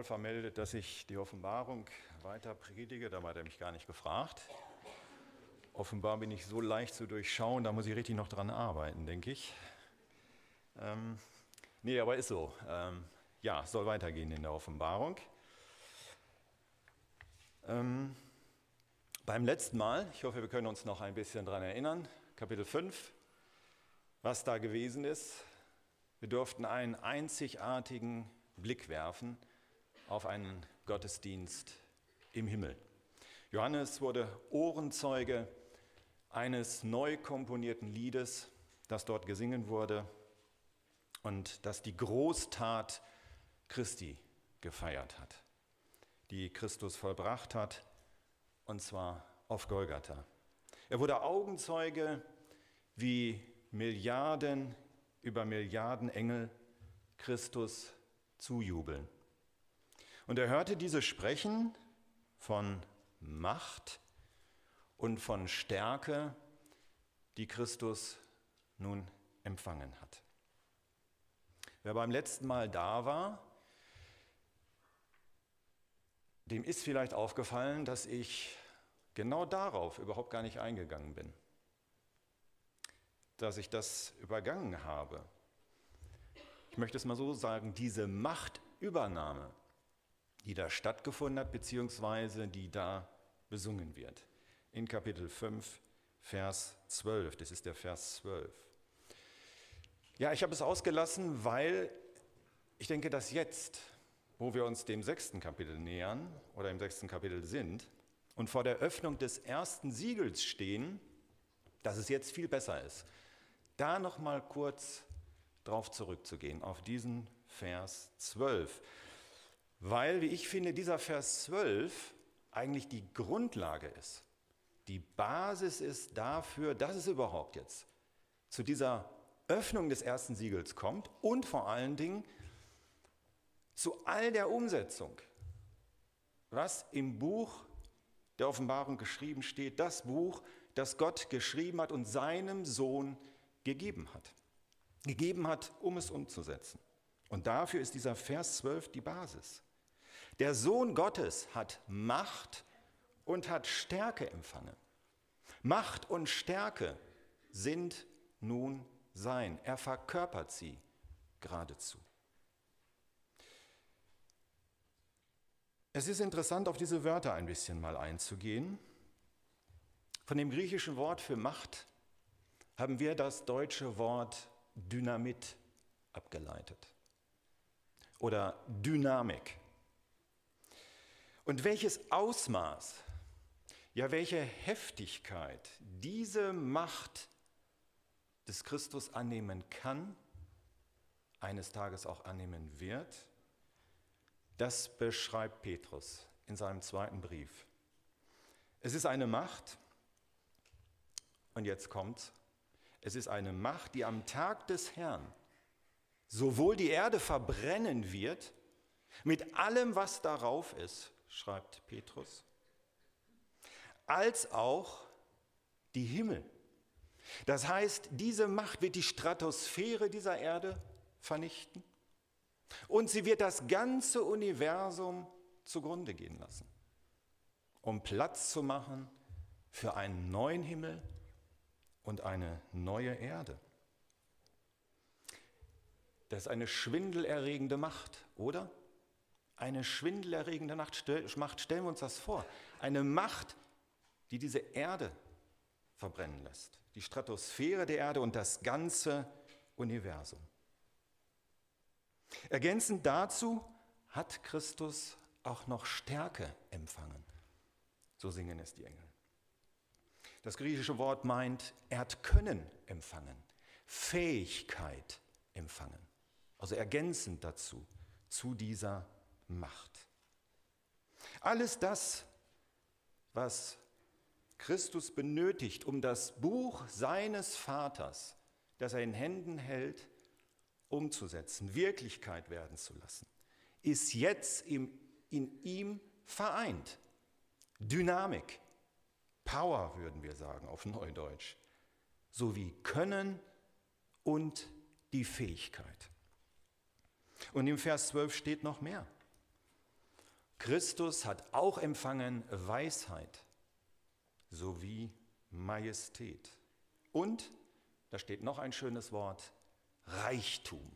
Paul vermeldet, dass ich die Offenbarung weiter predige. Da hat er mich gar nicht gefragt. Offenbar bin ich so leicht zu durchschauen, da muss ich richtig noch dran arbeiten, denke ich. Ähm, nee, aber ist so. Ähm, ja, soll weitergehen in der Offenbarung. Ähm, beim letzten Mal, ich hoffe, wir können uns noch ein bisschen daran erinnern, Kapitel 5, was da gewesen ist. Wir durften einen einzigartigen Blick werfen auf einen Gottesdienst im Himmel. Johannes wurde Ohrenzeuge eines neu komponierten Liedes, das dort gesungen wurde und das die Großtat Christi gefeiert hat, die Christus vollbracht hat, und zwar auf Golgatha. Er wurde Augenzeuge, wie Milliarden über Milliarden Engel Christus zujubeln. Und er hörte diese sprechen von Macht und von Stärke, die Christus nun empfangen hat. Wer beim letzten Mal da war, dem ist vielleicht aufgefallen, dass ich genau darauf überhaupt gar nicht eingegangen bin. Dass ich das übergangen habe. Ich möchte es mal so sagen, diese Machtübernahme, die da stattgefunden hat, beziehungsweise die da besungen wird. In Kapitel 5, Vers 12. Das ist der Vers 12. Ja, ich habe es ausgelassen, weil ich denke, dass jetzt, wo wir uns dem sechsten Kapitel nähern oder im sechsten Kapitel sind und vor der Öffnung des ersten Siegels stehen, dass es jetzt viel besser ist, da noch mal kurz drauf zurückzugehen, auf diesen Vers 12. Weil, wie ich finde, dieser Vers 12 eigentlich die Grundlage ist, die Basis ist dafür, dass es überhaupt jetzt zu dieser Öffnung des ersten Siegels kommt und vor allen Dingen zu all der Umsetzung, was im Buch der Offenbarung geschrieben steht, das Buch, das Gott geschrieben hat und seinem Sohn gegeben hat. Gegeben hat, um es umzusetzen. Und dafür ist dieser Vers 12 die Basis. Der Sohn Gottes hat Macht und hat Stärke empfangen. Macht und Stärke sind nun sein. Er verkörpert sie geradezu. Es ist interessant, auf diese Wörter ein bisschen mal einzugehen. Von dem griechischen Wort für Macht haben wir das deutsche Wort Dynamit abgeleitet oder Dynamik. Und welches Ausmaß, ja welche Heftigkeit diese Macht des Christus annehmen kann, eines Tages auch annehmen wird, das beschreibt Petrus in seinem zweiten Brief. Es ist eine Macht, und jetzt kommt, es ist eine Macht, die am Tag des Herrn sowohl die Erde verbrennen wird, mit allem, was darauf ist, schreibt Petrus, als auch die Himmel. Das heißt, diese Macht wird die Stratosphäre dieser Erde vernichten und sie wird das ganze Universum zugrunde gehen lassen, um Platz zu machen für einen neuen Himmel und eine neue Erde. Das ist eine schwindelerregende Macht, oder? Eine schwindelerregende Macht. Stellen wir uns das vor. Eine Macht, die diese Erde verbrennen lässt. Die Stratosphäre der Erde und das ganze Universum. Ergänzend dazu hat Christus auch noch Stärke empfangen. So singen es die Engel. Das griechische Wort meint, er hat Können empfangen, Fähigkeit empfangen. Also ergänzend dazu, zu dieser Macht. Alles das, was Christus benötigt, um das Buch seines Vaters, das er in Händen hält, umzusetzen, Wirklichkeit werden zu lassen, ist jetzt in ihm vereint. Dynamik, Power würden wir sagen auf Neudeutsch, sowie Können und die Fähigkeit. Und im Vers 12 steht noch mehr. Christus hat auch empfangen Weisheit sowie Majestät. Und, da steht noch ein schönes Wort, Reichtum.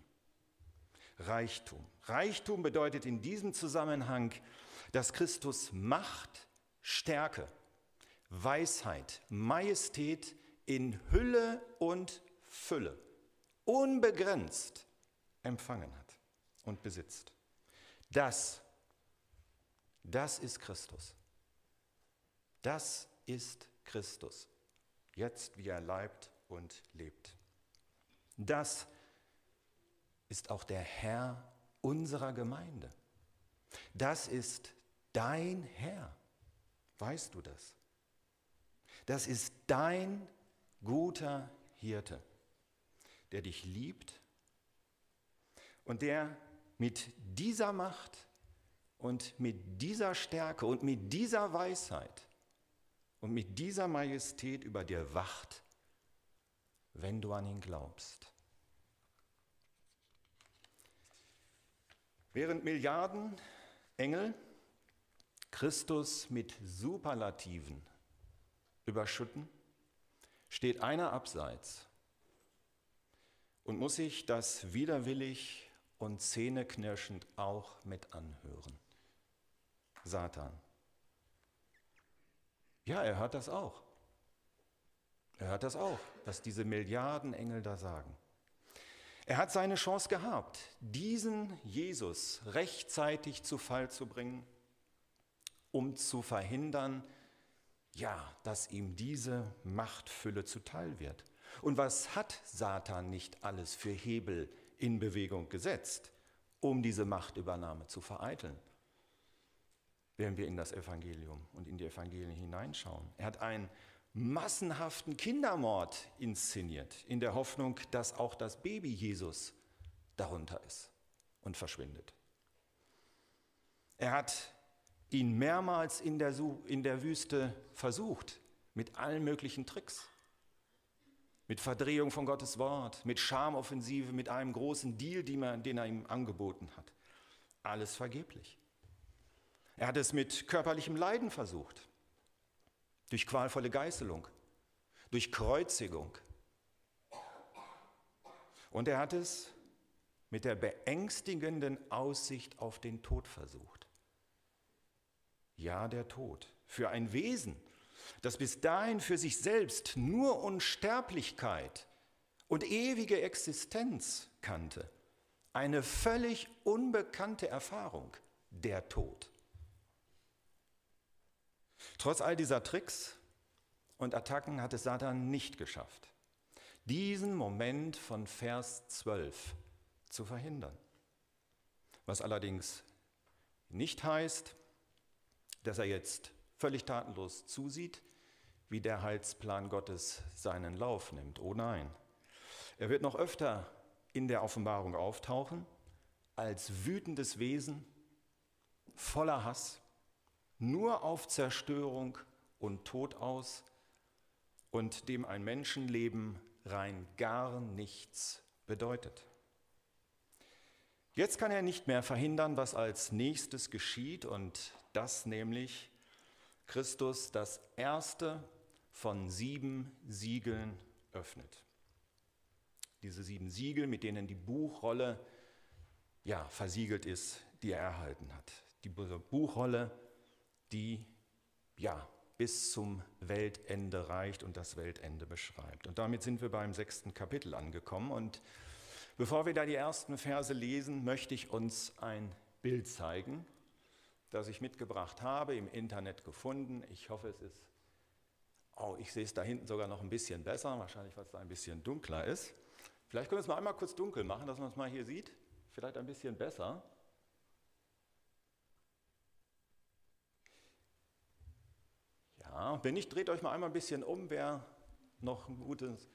Reichtum. Reichtum bedeutet in diesem Zusammenhang, dass Christus Macht, Stärke, Weisheit, Majestät in Hülle und Fülle, unbegrenzt empfangen hat und besitzt. Das, das ist Christus. Das ist Christus, jetzt wie er leibt und lebt. Das ist auch der Herr unserer Gemeinde. Das ist dein Herr. Weißt du das? Das ist dein guter Hirte, der dich liebt und der mit dieser Macht und mit dieser Stärke und mit dieser Weisheit und mit dieser Majestät über dir wacht, wenn du an ihn glaubst. Während Milliarden Engel Christus mit Superlativen überschütten, steht einer abseits und muss sich das widerwillig und zähneknirschend auch mit anhören. Satan. Ja, er hört das auch. Er hört das auch, was diese Milliarden Engel da sagen. Er hat seine Chance gehabt, diesen Jesus rechtzeitig zu Fall zu bringen, um zu verhindern, ja, dass ihm diese Machtfülle zuteil wird. Und was hat Satan nicht alles für Hebel in Bewegung gesetzt, um diese Machtübernahme zu vereiteln? Wenn wir in das Evangelium und in die Evangelien hineinschauen. Er hat einen massenhaften Kindermord inszeniert, in der Hoffnung, dass auch das Baby Jesus darunter ist und verschwindet. Er hat ihn mehrmals in der, in der Wüste versucht, mit allen möglichen Tricks. Mit Verdrehung von Gottes Wort, mit Schamoffensive, mit einem großen Deal, den er ihm angeboten hat. Alles vergeblich. Er hat es mit körperlichem Leiden versucht, durch qualvolle Geißelung, durch Kreuzigung. Und er hat es mit der beängstigenden Aussicht auf den Tod versucht. Ja, der Tod. Für ein Wesen, das bis dahin für sich selbst nur Unsterblichkeit und ewige Existenz kannte. Eine völlig unbekannte Erfahrung, der Tod. Trotz all dieser Tricks und Attacken hat es Satan nicht geschafft, diesen Moment von Vers 12 zu verhindern. Was allerdings nicht heißt, dass er jetzt völlig tatenlos zusieht, wie der Heilsplan Gottes seinen Lauf nimmt. Oh nein. Er wird noch öfter in der Offenbarung auftauchen als wütendes Wesen, voller Hass, nur auf Zerstörung und Tod aus und dem ein Menschenleben rein gar nichts bedeutet. Jetzt kann er nicht mehr verhindern, was als nächstes geschieht und das nämlich Christus das erste von sieben Siegeln öffnet. Diese sieben Siegel, mit denen die Buchrolle ja, versiegelt ist, die er erhalten hat. Die Buchrolle, die ja, bis zum Weltende reicht und das Weltende beschreibt. Und damit sind wir beim sechsten Kapitel angekommen. Und bevor wir da die ersten Verse lesen, möchte ich uns ein Bild zeigen, das ich mitgebracht habe, im Internet gefunden. Ich hoffe, es ist, oh, ich sehe es da hinten sogar noch ein bisschen besser, wahrscheinlich, weil es da ein bisschen dunkler ist. Vielleicht können wir es mal einmal kurz dunkel machen, dass man es mal hier sieht. Vielleicht ein bisschen besser. Wenn nicht, dreht euch mal einmal ein bisschen um, wer noch ein gutes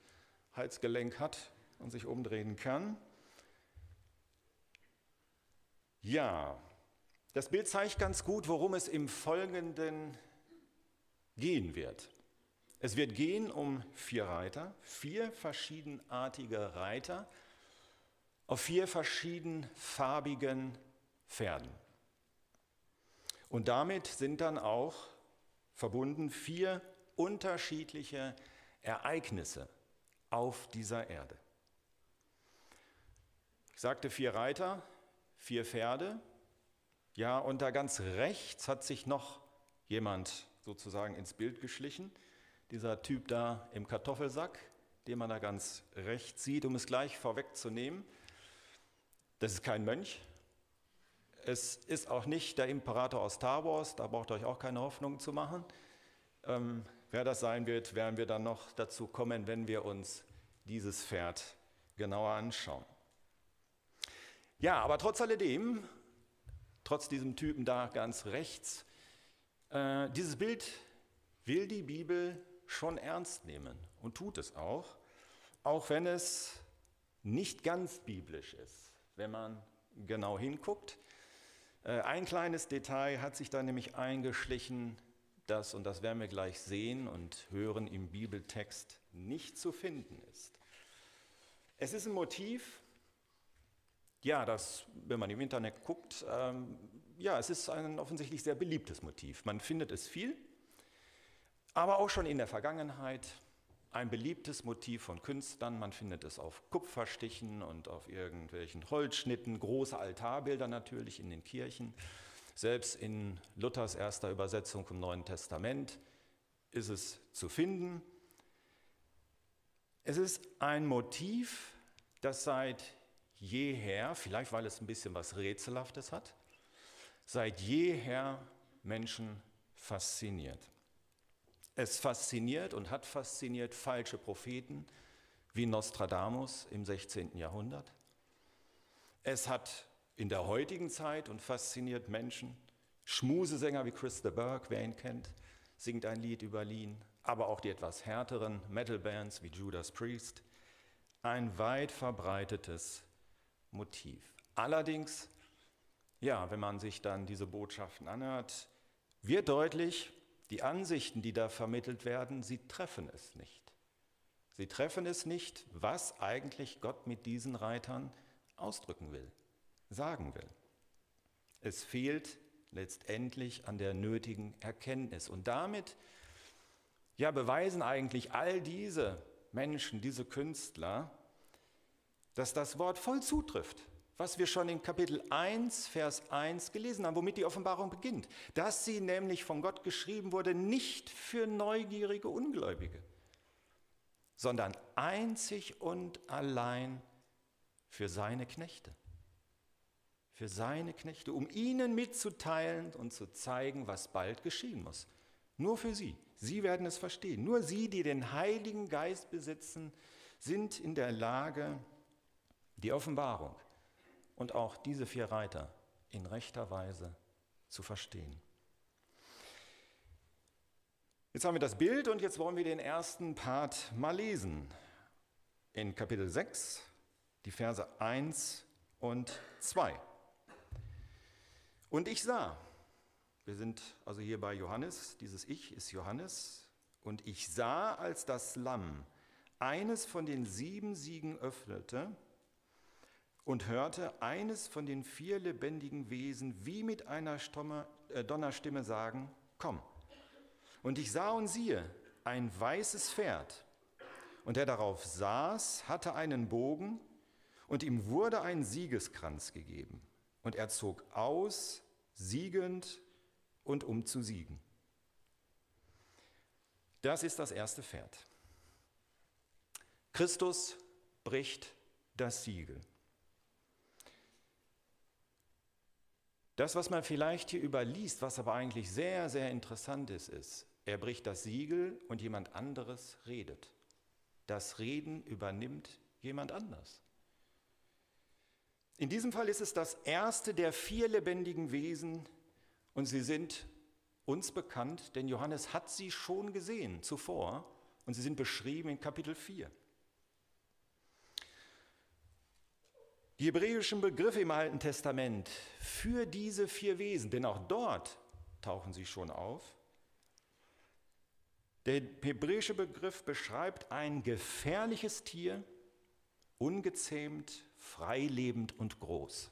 Halsgelenk hat und sich umdrehen kann. Ja, das Bild zeigt ganz gut, worum es im Folgenden gehen wird. Es wird gehen um vier Reiter, vier verschiedenartige Reiter auf vier verschiedenfarbigen Pferden. Und damit sind dann auch verbunden vier unterschiedliche Ereignisse auf dieser Erde. Ich sagte vier Reiter, vier Pferde. Ja, und da ganz rechts hat sich noch jemand sozusagen ins Bild geschlichen. Dieser Typ da im Kartoffelsack, den man da ganz rechts sieht, um es gleich vorwegzunehmen. Das ist kein Mönch. Es ist auch nicht der Imperator aus Star Wars, da braucht ihr euch auch keine Hoffnung zu machen. Ähm, wer das sein wird, werden wir dann noch dazu kommen, wenn wir uns dieses Pferd genauer anschauen. Ja, aber trotz alledem, trotz diesem Typen da ganz rechts, äh, dieses Bild will die Bibel schon ernst nehmen und tut es auch, auch wenn es nicht ganz biblisch ist, wenn man genau hinguckt. Äh, ein kleines Detail hat sich da nämlich eingeschlichen, das, und das werden wir gleich sehen und hören, im Bibeltext nicht zu finden ist. Es ist ein Motiv, ja, das, wenn man im Internet guckt, ähm, ja, es ist ein offensichtlich sehr beliebtes Motiv. Man findet es viel, aber auch schon in der Vergangenheit ein beliebtes Motiv von Künstlern. Man findet es auf Kupferstichen und auf irgendwelchen Holzschnitten, große Altarbilder natürlich in den Kirchen. Selbst in Luthers erster Übersetzung vom Neuen Testament ist es zu finden. Es ist ein Motiv, das seit jeher, vielleicht weil es ein bisschen was Rätselhaftes hat, seit jeher Menschen fasziniert. Es fasziniert und hat fasziniert falsche Propheten wie Nostradamus im 16. Jahrhundert. Es hat in der heutigen Zeit und fasziniert Menschen. Schmusesänger wie Chris de Burgh, wer ihn kennt, singt ein Lied über Lean, aber auch die etwas härteren Metal-Bands wie Judas Priest. Ein weit verbreitetes Motiv. Allerdings, ja, wenn man sich dann diese Botschaften anhört, wird deutlich, die Ansichten, die da vermittelt werden, sie treffen es nicht. Sie treffen es nicht, was eigentlich Gott mit diesen Reitern ausdrücken will, sagen will. Es fehlt letztendlich an der nötigen Erkenntnis. Und damit ja, beweisen eigentlich all diese Menschen, diese Künstler, dass das Wort voll zutrifft, was wir schon in Kapitel 1, Vers 1 gelesen haben, womit die Offenbarung beginnt, dass sie nämlich von Gott geschrieben wurde, nicht für neugierige Ungläubige, sondern einzig und allein für seine Knechte. Für seine Knechte, um ihnen mitzuteilen und zu zeigen, was bald geschehen muss. Nur für sie. Sie werden es verstehen. Nur sie, die den Heiligen Geist besitzen, sind in der Lage, die Offenbarung und auch diese vier Reiter in rechter Weise zu verstehen. Jetzt haben wir das Bild und jetzt wollen wir den ersten Part mal lesen. In Kapitel 6, die Verse 1 und 2. Und ich sah, wir sind also hier bei Johannes, dieses Ich ist Johannes, und ich sah, als das Lamm eines von den sieben Siegen öffnete, und hörte eines von den vier lebendigen Wesen wie mit einer Stomme, äh, Donnerstimme sagen, komm. Und ich sah und siehe ein weißes Pferd, und der darauf saß, hatte einen Bogen, und ihm wurde ein Siegeskranz gegeben. Und er zog aus, siegend und um zu siegen. Das ist das erste Pferd. Christus bricht das Siegel. Das, was man vielleicht hier überliest, was aber eigentlich sehr, sehr interessant ist, ist, er bricht das Siegel und jemand anderes redet. Das Reden übernimmt jemand anders. In diesem Fall ist es das erste der vier lebendigen Wesen und sie sind uns bekannt, denn Johannes hat sie schon gesehen zuvor und sie sind beschrieben in Kapitel 4. Die hebräischen Begriffe im Alten Testament für diese vier Wesen, denn auch dort tauchen sie schon auf. Der hebräische Begriff beschreibt ein gefährliches Tier, ungezähmt, freilebend und groß.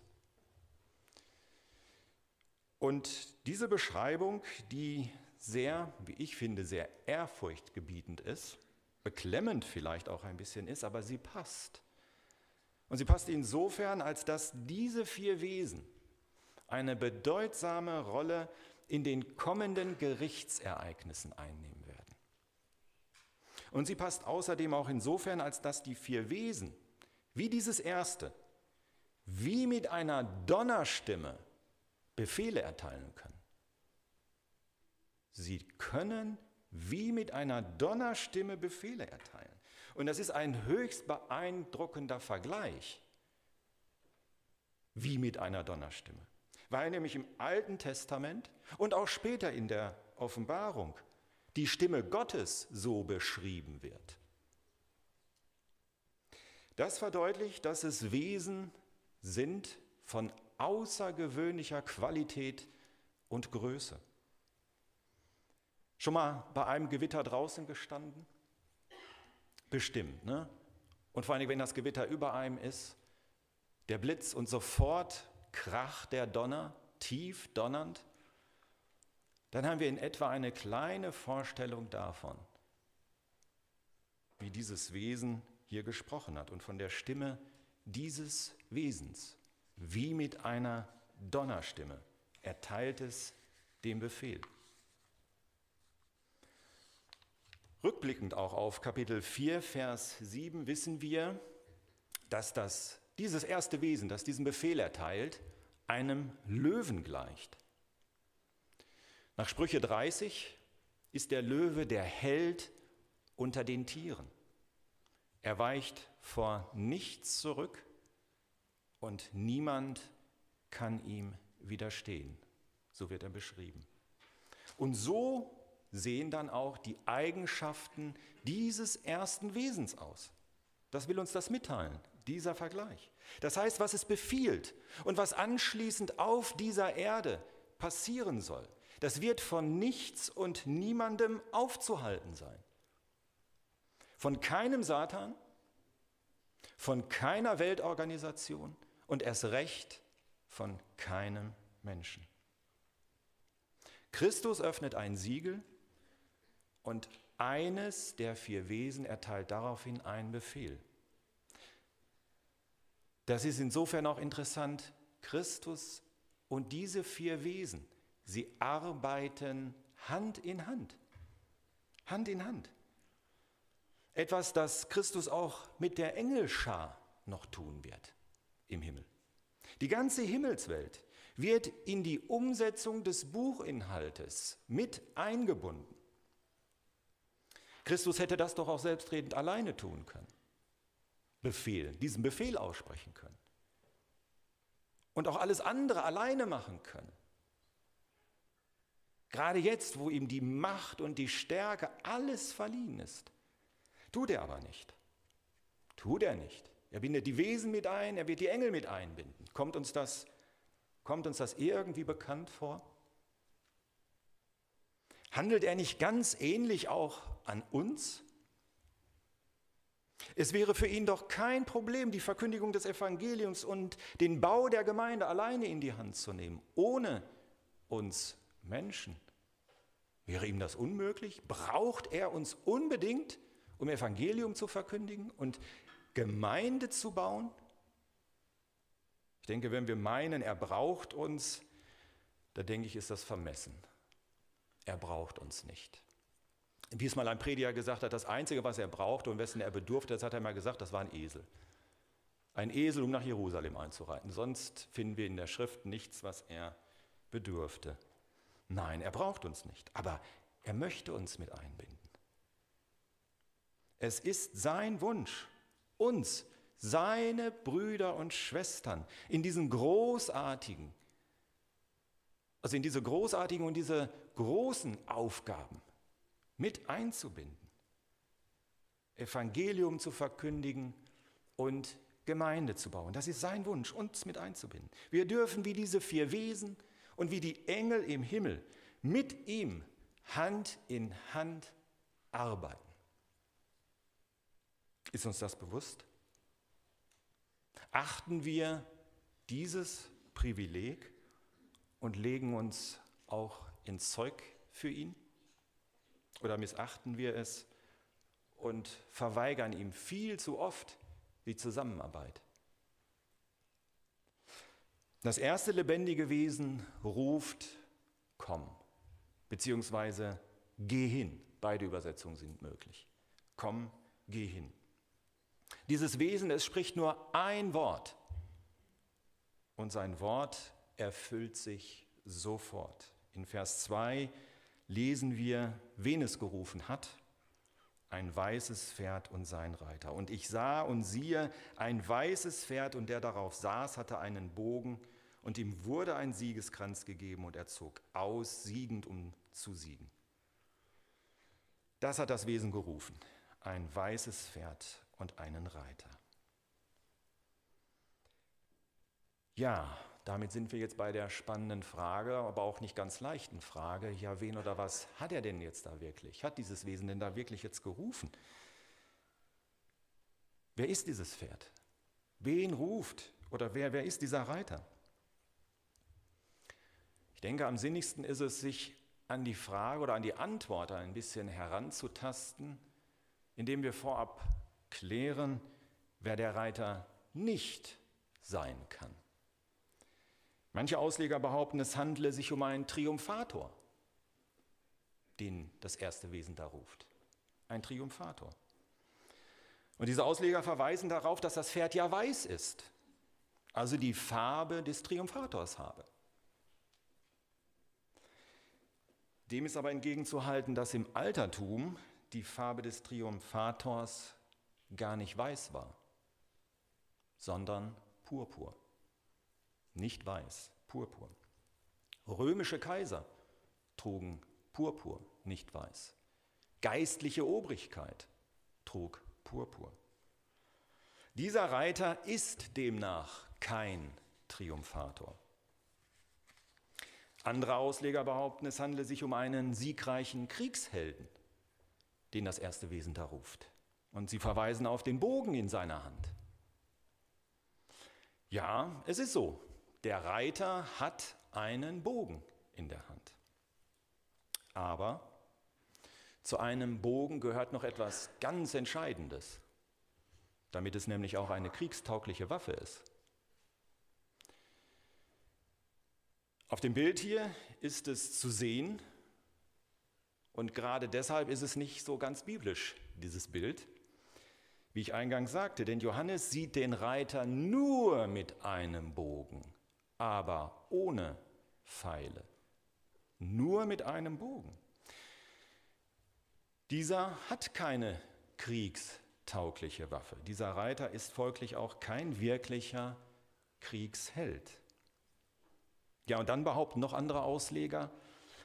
Und diese Beschreibung, die sehr, wie ich finde, sehr ehrfurchtgebietend ist, beklemmend vielleicht auch ein bisschen ist, aber sie passt. Und sie passt insofern, als dass diese vier Wesen eine bedeutsame Rolle in den kommenden Gerichtsereignissen einnehmen werden. Und sie passt außerdem auch insofern, als dass die vier Wesen, wie dieses erste, wie mit einer Donnerstimme Befehle erteilen können. Sie können wie mit einer Donnerstimme Befehle erteilen. Und das ist ein höchst beeindruckender Vergleich, wie mit einer Donnerstimme. Weil nämlich im Alten Testament und auch später in der Offenbarung die Stimme Gottes so beschrieben wird. Das verdeutlicht, dass es Wesen sind von außergewöhnlicher Qualität und Größe. Schon mal bei einem Gewitter draußen gestanden? Bestimmt, ne? Und vor allem, wenn das Gewitter über einem ist, der Blitz und sofort kracht der Donner, tief donnernd, dann haben wir in etwa eine kleine Vorstellung davon, wie dieses Wesen hier gesprochen hat und von der Stimme dieses Wesens, wie mit einer Donnerstimme, erteilt es den Befehl. Rückblickend auch auf Kapitel 4, Vers 7 wissen wir, dass das, dieses erste Wesen, das diesen Befehl erteilt, einem Löwen gleicht. Nach Sprüche 30 ist der Löwe der Held unter den Tieren. Er weicht vor nichts zurück und niemand kann ihm widerstehen. So wird er beschrieben. Und so sehen dann auch die Eigenschaften dieses ersten Wesens aus. Das will uns das mitteilen, dieser Vergleich. Das heißt, was es befiehlt und was anschließend auf dieser Erde passieren soll, das wird von nichts und niemandem aufzuhalten sein. Von keinem Satan, von keiner Weltorganisation und erst recht von keinem Menschen. Christus öffnet ein Siegel und eines der vier Wesen erteilt daraufhin einen Befehl. Das ist insofern auch interessant. Christus und diese vier Wesen, sie arbeiten Hand in Hand. Hand in Hand. Etwas, das Christus auch mit der Engelschar noch tun wird im Himmel. Die ganze Himmelswelt wird in die Umsetzung des Buchinhaltes mit eingebunden. Christus hätte das doch auch selbstredend alleine tun können. Befehlen, diesen Befehl aussprechen können. Und auch alles andere alleine machen können. Gerade jetzt, wo ihm die Macht und die Stärke alles verliehen ist. Tut er aber nicht. Tut er nicht. Er bindet die Wesen mit ein, er wird die Engel mit einbinden. Kommt uns das, kommt uns das irgendwie bekannt vor? Handelt er nicht ganz ähnlich auch an uns? Es wäre für ihn doch kein Problem, die Verkündigung des Evangeliums und den Bau der Gemeinde alleine in die Hand zu nehmen, ohne uns Menschen. Wäre ihm das unmöglich? Braucht er uns unbedingt, um Evangelium zu verkündigen und Gemeinde zu bauen? Ich denke, wenn wir meinen, er braucht uns, da denke ich, ist das vermessen. Er braucht uns nicht. Wie es mal ein Prediger gesagt hat, das Einzige, was er brauchte und wessen er bedurfte, das hat er mal gesagt, das war ein Esel. Ein Esel, um nach Jerusalem einzureiten. Sonst finden wir in der Schrift nichts, was er bedurfte. Nein, er braucht uns nicht, aber er möchte uns mit einbinden. Es ist sein Wunsch, uns, seine Brüder und Schwestern, in diesen großartigen, also in diese großartigen und diese großen Aufgaben mit einzubinden, Evangelium zu verkündigen und Gemeinde zu bauen. Das ist sein Wunsch, uns mit einzubinden. Wir dürfen wie diese vier Wesen und wie die Engel im Himmel mit ihm Hand in Hand arbeiten. Ist uns das bewusst? Achten wir dieses Privileg und legen uns auch ins Zeug für ihn? Oder missachten wir es und verweigern ihm viel zu oft die Zusammenarbeit? Das erste lebendige Wesen ruft, komm, beziehungsweise geh hin. Beide Übersetzungen sind möglich. Komm, geh hin. Dieses Wesen, es spricht nur ein Wort und sein Wort erfüllt sich sofort. In Vers 2 lesen wir, wen es gerufen hat, ein weißes Pferd und sein Reiter. Und ich sah und siehe ein weißes Pferd und der darauf saß, hatte einen Bogen und ihm wurde ein Siegeskranz gegeben und er zog aus, siegend, um zu siegen. Das hat das Wesen gerufen, ein weißes Pferd und einen Reiter. Ja, damit sind wir jetzt bei der spannenden Frage, aber auch nicht ganz leichten Frage, ja, wen oder was hat er denn jetzt da wirklich? Hat dieses Wesen denn da wirklich jetzt gerufen? Wer ist dieses Pferd? Wen ruft? Oder wer, wer ist dieser Reiter? Ich denke, am sinnigsten ist es, sich an die Frage oder an die Antwort ein bisschen heranzutasten, indem wir vorab klären, wer der Reiter nicht sein kann. Manche Ausleger behaupten, es handle sich um einen Triumphator, den das erste Wesen da ruft. Ein Triumphator. Und diese Ausleger verweisen darauf, dass das Pferd ja weiß ist, also die Farbe des Triumphators habe. Dem ist aber entgegenzuhalten, dass im Altertum die Farbe des Triumphators gar nicht weiß war, sondern purpur. Nicht weiß, Purpur. Römische Kaiser trugen Purpur, nicht weiß. Geistliche Obrigkeit trug Purpur. Dieser Reiter ist demnach kein Triumphator. Andere Ausleger behaupten, es handle sich um einen siegreichen Kriegshelden, den das erste Wesen da ruft. Und sie verweisen auf den Bogen in seiner Hand. Ja, es ist so. Der Reiter hat einen Bogen in der Hand. Aber zu einem Bogen gehört noch etwas ganz Entscheidendes, damit es nämlich auch eine kriegstaugliche Waffe ist. Auf dem Bild hier ist es zu sehen und gerade deshalb ist es nicht so ganz biblisch, dieses Bild. Wie ich eingangs sagte, denn Johannes sieht den Reiter nur mit einem Bogen aber ohne Pfeile, nur mit einem Bogen. Dieser hat keine kriegstaugliche Waffe. Dieser Reiter ist folglich auch kein wirklicher Kriegsheld. Ja, und dann behaupten noch andere Ausleger,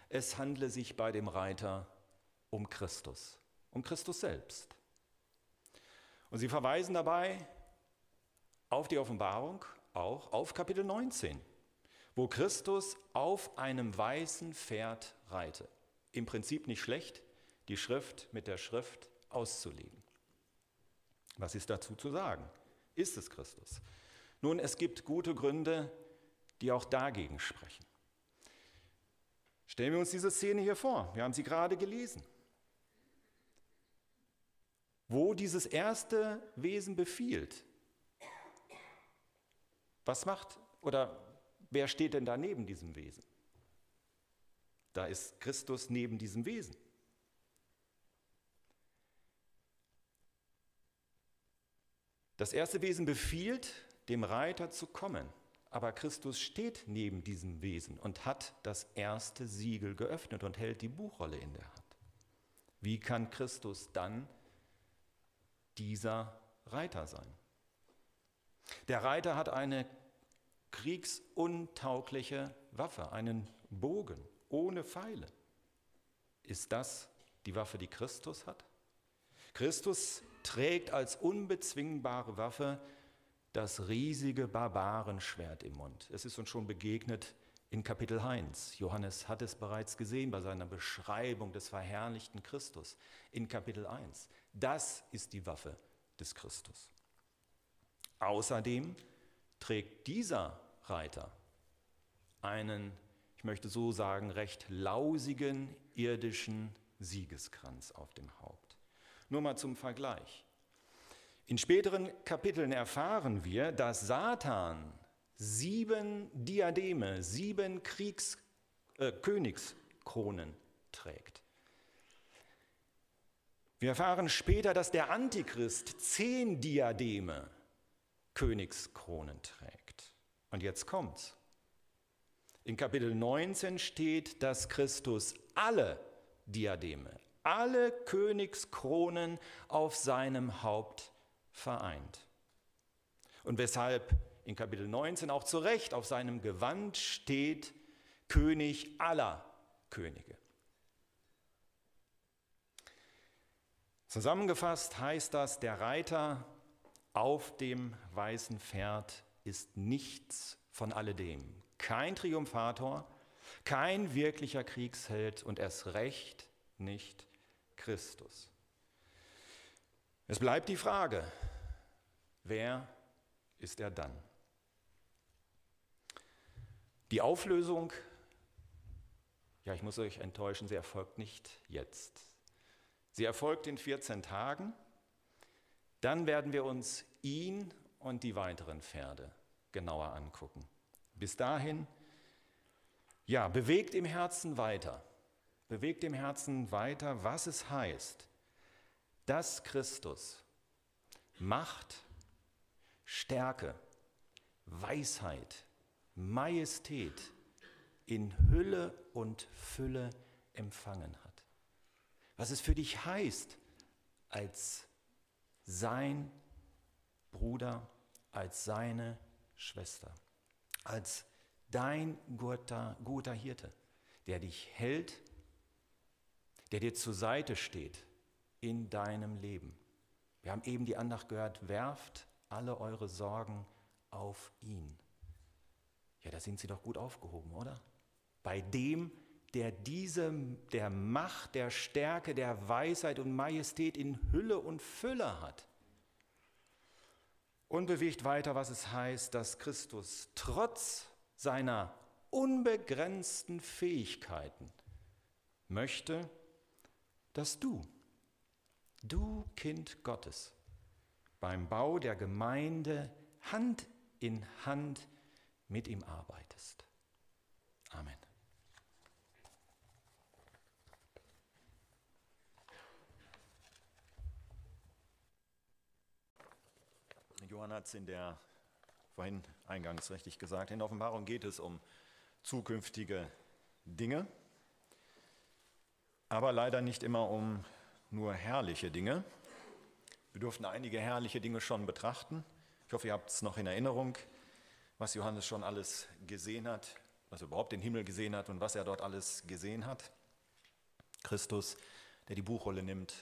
es handle sich bei dem Reiter um Christus, um Christus selbst. Und sie verweisen dabei auf die Offenbarung auch auf Kapitel 19, wo Christus auf einem weißen Pferd reite. Im Prinzip nicht schlecht, die Schrift mit der Schrift auszulegen. Was ist dazu zu sagen? Ist es Christus? Nun, es gibt gute Gründe, die auch dagegen sprechen. Stellen wir uns diese Szene hier vor. Wir haben sie gerade gelesen. Wo dieses erste Wesen befiehlt, was macht oder wer steht denn da neben diesem Wesen? Da ist Christus neben diesem Wesen. Das erste Wesen befiehlt, dem Reiter zu kommen, aber Christus steht neben diesem Wesen und hat das erste Siegel geöffnet und hält die Buchrolle in der Hand. Wie kann Christus dann dieser Reiter sein? Der Reiter hat eine kriegsuntaugliche Waffe, einen Bogen ohne Pfeile. Ist das die Waffe, die Christus hat? Christus trägt als unbezwingbare Waffe das riesige Barbarenschwert im Mund. Es ist uns schon begegnet in Kapitel 1. Johannes hat es bereits gesehen bei seiner Beschreibung des verherrlichten Christus in Kapitel 1. Das ist die Waffe des Christus. Außerdem trägt dieser Reiter einen ich möchte so sagen, recht lausigen irdischen Siegeskranz auf dem Haupt. Nur mal zum Vergleich. In späteren Kapiteln erfahren wir, dass Satan sieben Diademe, sieben Kriegs, äh, Königskronen trägt. Wir erfahren später, dass der Antichrist zehn Diademe, Königskronen trägt. Und jetzt kommt's. In Kapitel 19 steht, dass Christus alle Diademe, alle Königskronen auf seinem Haupt vereint. Und weshalb in Kapitel 19 auch zu Recht auf seinem Gewand steht König aller Könige. Zusammengefasst heißt das, der Reiter auf dem weißen Pferd ist nichts von alledem. Kein Triumphator, kein wirklicher Kriegsheld und erst recht nicht Christus. Es bleibt die Frage, wer ist er dann? Die Auflösung, ja, ich muss euch enttäuschen, sie erfolgt nicht jetzt. Sie erfolgt in 14 Tagen. Dann werden wir uns ihn und die weiteren Pferde genauer angucken. Bis dahin, ja, bewegt im Herzen weiter. Bewegt im Herzen weiter, was es heißt, dass Christus Macht, Stärke, Weisheit, Majestät in Hülle und Fülle empfangen hat. Was es für dich heißt, als sein Bruder, als seine Schwester, als dein guter, guter Hirte, der dich hält, der dir zur Seite steht in deinem Leben. Wir haben eben die Andacht gehört, werft alle eure Sorgen auf ihn. Ja, da sind sie doch gut aufgehoben, oder? Bei dem, der diese, der Macht, der Stärke, der Weisheit und Majestät in Hülle und Fülle hat. Und bewegt weiter, was es heißt, dass Christus trotz seiner unbegrenzten Fähigkeiten möchte, dass du, du Kind Gottes, beim Bau der Gemeinde Hand in Hand mit ihm arbeitest. Amen. Johann hat es in der vorhin eingangs richtig gesagt. In der Offenbarung geht es um zukünftige Dinge, aber leider nicht immer um nur herrliche Dinge. Wir durften einige herrliche Dinge schon betrachten. Ich hoffe, ihr habt es noch in Erinnerung, was Johannes schon alles gesehen hat, was er überhaupt den Himmel gesehen hat und was er dort alles gesehen hat. Christus, der die Buchrolle nimmt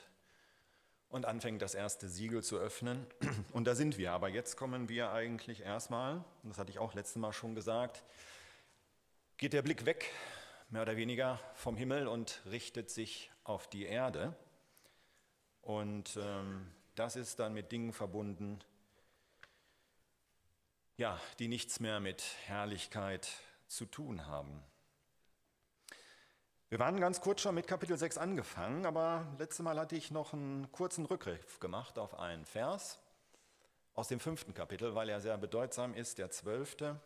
und anfängt, das erste Siegel zu öffnen. Und da sind wir. Aber jetzt kommen wir eigentlich erstmal, und das hatte ich auch letztes Mal schon gesagt, geht der Blick weg, mehr oder weniger, vom Himmel und richtet sich auf die Erde. Und ähm, das ist dann mit Dingen verbunden, ja, die nichts mehr mit Herrlichkeit zu tun haben. Wir waren ganz kurz schon mit Kapitel 6 angefangen, aber letztes Mal hatte ich noch einen kurzen Rückgriff gemacht auf einen Vers aus dem fünften Kapitel, weil er sehr bedeutsam ist, der zwölfte.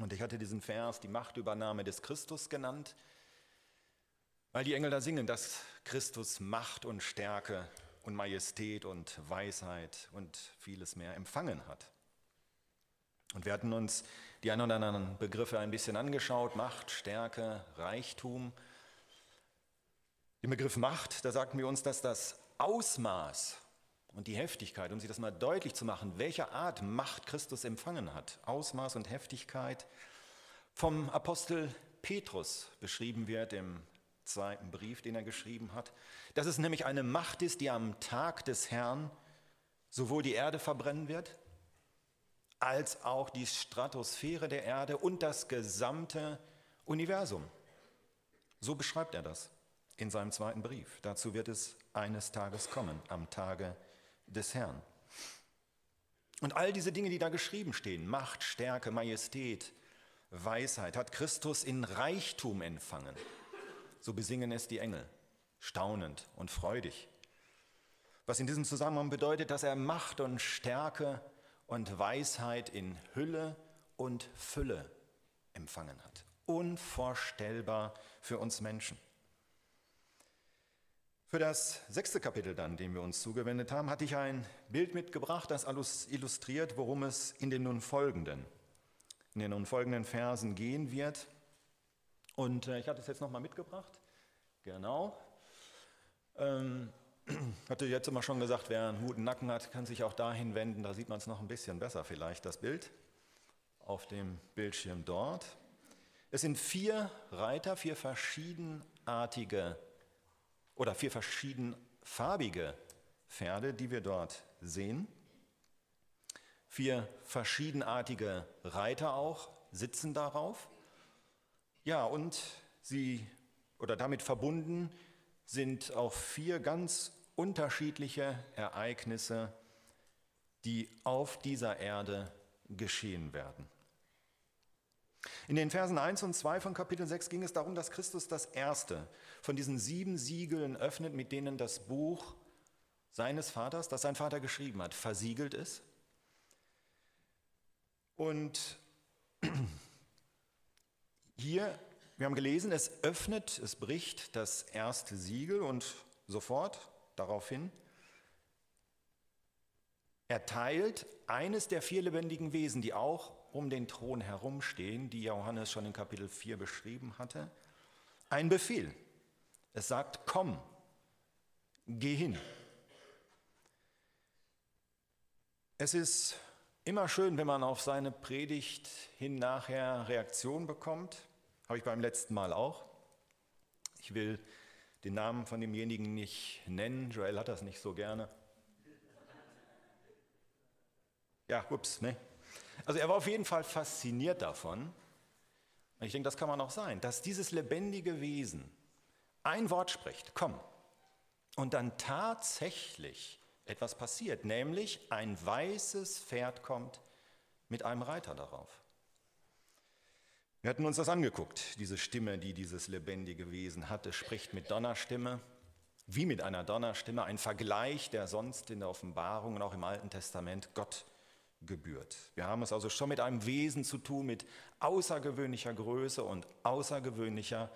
Und ich hatte diesen Vers die Machtübernahme des Christus genannt, weil die Engel da singen, dass Christus Macht und Stärke und Majestät und Weisheit und vieles mehr empfangen hat. Und wir hatten uns die ein oder anderen Begriffe ein bisschen angeschaut, Macht, Stärke, Reichtum. Im Begriff Macht, da sagten wir uns, dass das Ausmaß und die Heftigkeit, um sich das mal deutlich zu machen, welche Art Macht Christus empfangen hat, Ausmaß und Heftigkeit, vom Apostel Petrus beschrieben wird im zweiten Brief, den er geschrieben hat, dass es nämlich eine Macht ist, die am Tag des Herrn sowohl die Erde verbrennen wird, als auch die Stratosphäre der Erde und das gesamte Universum. So beschreibt er das in seinem zweiten Brief. Dazu wird es eines Tages kommen, am Tage des Herrn. Und all diese Dinge, die da geschrieben stehen, Macht, Stärke, Majestät, Weisheit, hat Christus in Reichtum empfangen. So besingen es die Engel, staunend und freudig. Was in diesem Zusammenhang bedeutet, dass er Macht und Stärke und Weisheit in Hülle und Fülle empfangen hat. Unvorstellbar für uns Menschen. Für das sechste Kapitel dann, dem wir uns zugewendet haben, hatte ich ein Bild mitgebracht, das illustriert, worum es in den nun folgenden, in den nun folgenden Versen gehen wird. Und äh, ich hatte es jetzt nochmal mitgebracht. Genau. Ähm, hatte jetzt immer schon gesagt, wer einen guten Nacken hat, kann sich auch dahin wenden. Da sieht man es noch ein bisschen besser vielleicht, das Bild auf dem Bildschirm dort. Es sind vier Reiter, vier verschiedenartige oder vier verschiedenfarbige Pferde, die wir dort sehen. Vier verschiedenartige Reiter auch sitzen darauf. Ja, und sie oder damit verbunden sind auch vier ganz unterschiedliche Ereignisse, die auf dieser Erde geschehen werden. In den Versen 1 und 2 von Kapitel 6 ging es darum, dass Christus das erste von diesen sieben Siegeln öffnet, mit denen das Buch seines Vaters, das sein Vater geschrieben hat, versiegelt ist. Und hier, wir haben gelesen, es öffnet, es bricht das erste Siegel und sofort daraufhin erteilt eines der vier lebendigen Wesen, die auch um den Thron herumstehen, die Johannes schon in Kapitel 4 beschrieben hatte, ein Befehl. Es sagt, komm, geh hin. Es ist immer schön, wenn man auf seine Predigt hin nachher Reaktion bekommt. Habe ich beim letzten Mal auch. Ich will den Namen von demjenigen nicht nennen. Joel hat das nicht so gerne. Ja, ups, ne? Also er war auf jeden Fall fasziniert davon. Und ich denke, das kann man auch sein, dass dieses lebendige Wesen ein Wort spricht, komm, und dann tatsächlich etwas passiert, nämlich ein weißes Pferd kommt mit einem Reiter darauf. Wir hatten uns das angeguckt, diese Stimme, die dieses lebendige Wesen hat. Es spricht mit Donnerstimme, wie mit einer Donnerstimme, ein Vergleich, der sonst in der Offenbarung und auch im Alten Testament Gott gebührt. Wir haben es also schon mit einem Wesen zu tun, mit außergewöhnlicher Größe und außergewöhnlicher